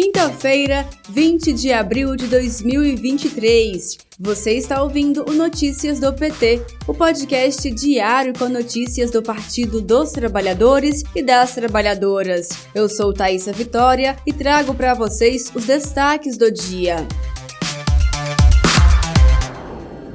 Quinta-feira, 20 de abril de 2023. Você está ouvindo o Notícias do PT, o podcast diário com notícias do Partido dos Trabalhadores e das Trabalhadoras. Eu sou Thaisa Vitória e trago para vocês os destaques do dia.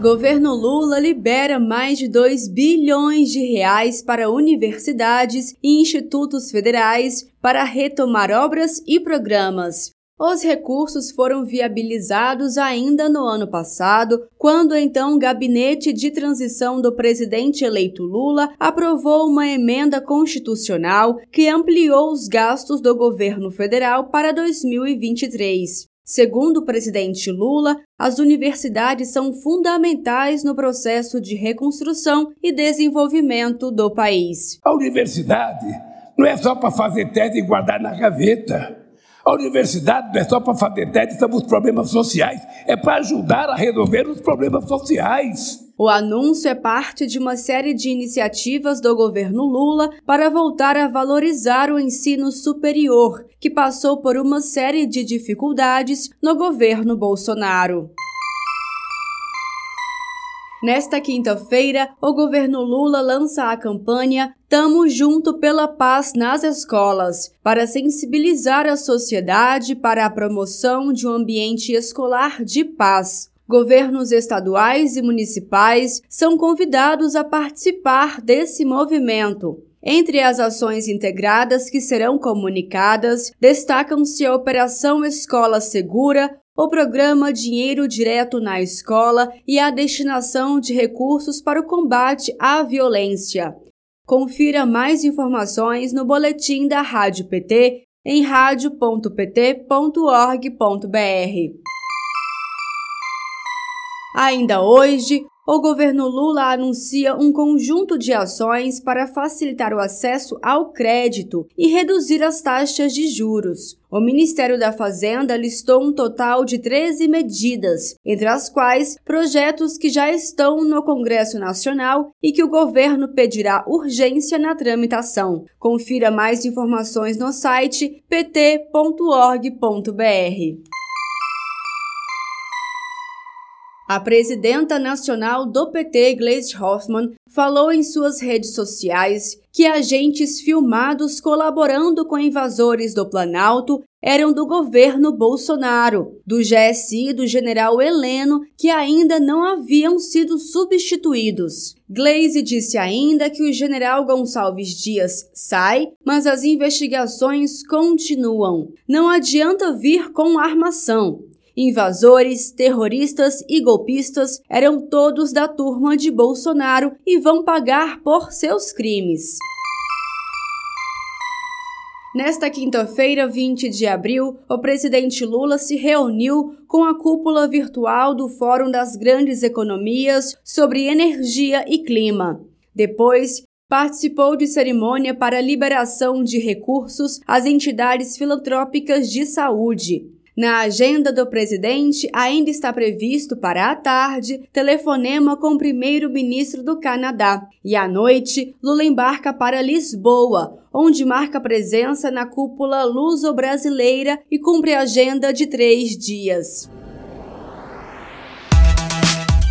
Governo Lula libera mais de 2 bilhões de reais para universidades e institutos federais para retomar obras e programas. Os recursos foram viabilizados ainda no ano passado, quando então o gabinete de transição do presidente eleito Lula aprovou uma emenda constitucional que ampliou os gastos do governo federal para 2023. Segundo o presidente Lula, as universidades são fundamentais no processo de reconstrução e desenvolvimento do país. A universidade não é só para fazer tese e guardar na gaveta. A universidade não é só para fazer tese sobre os problemas sociais, é para ajudar a resolver os problemas sociais. O anúncio é parte de uma série de iniciativas do governo Lula para voltar a valorizar o ensino superior, que passou por uma série de dificuldades no governo Bolsonaro. Nesta quinta-feira, o governo Lula lança a campanha Tamo Junto pela Paz nas Escolas, para sensibilizar a sociedade para a promoção de um ambiente escolar de paz. Governos estaduais e municipais são convidados a participar desse movimento. Entre as ações integradas que serão comunicadas, destacam-se a Operação Escola Segura, o programa Dinheiro Direto na Escola e a destinação de recursos para o combate à violência. Confira mais informações no boletim da Rádio PT em radio.pt.org.br. Ainda hoje, o governo Lula anuncia um conjunto de ações para facilitar o acesso ao crédito e reduzir as taxas de juros. O Ministério da Fazenda listou um total de 13 medidas, entre as quais projetos que já estão no Congresso Nacional e que o governo pedirá urgência na tramitação. Confira mais informações no site pt.org.br. A presidenta nacional do PT, Gleisi Hoffmann, falou em suas redes sociais que agentes filmados colaborando com invasores do Planalto eram do governo Bolsonaro, do GSI e do general Heleno, que ainda não haviam sido substituídos. Glaze disse ainda que o general Gonçalves Dias sai, mas as investigações continuam. Não adianta vir com armação. Invasores, terroristas e golpistas eram todos da turma de Bolsonaro e vão pagar por seus crimes. Nesta quinta-feira, 20 de abril, o presidente Lula se reuniu com a cúpula virtual do Fórum das Grandes Economias sobre Energia e Clima. Depois, participou de cerimônia para liberação de recursos às entidades filantrópicas de saúde. Na agenda do presidente, ainda está previsto para a tarde telefonema com o primeiro-ministro do Canadá. E à noite, Lula embarca para Lisboa, onde marca presença na cúpula luso-brasileira e cumpre agenda de três dias.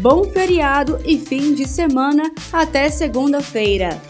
Bom feriado e fim de semana. Até segunda-feira.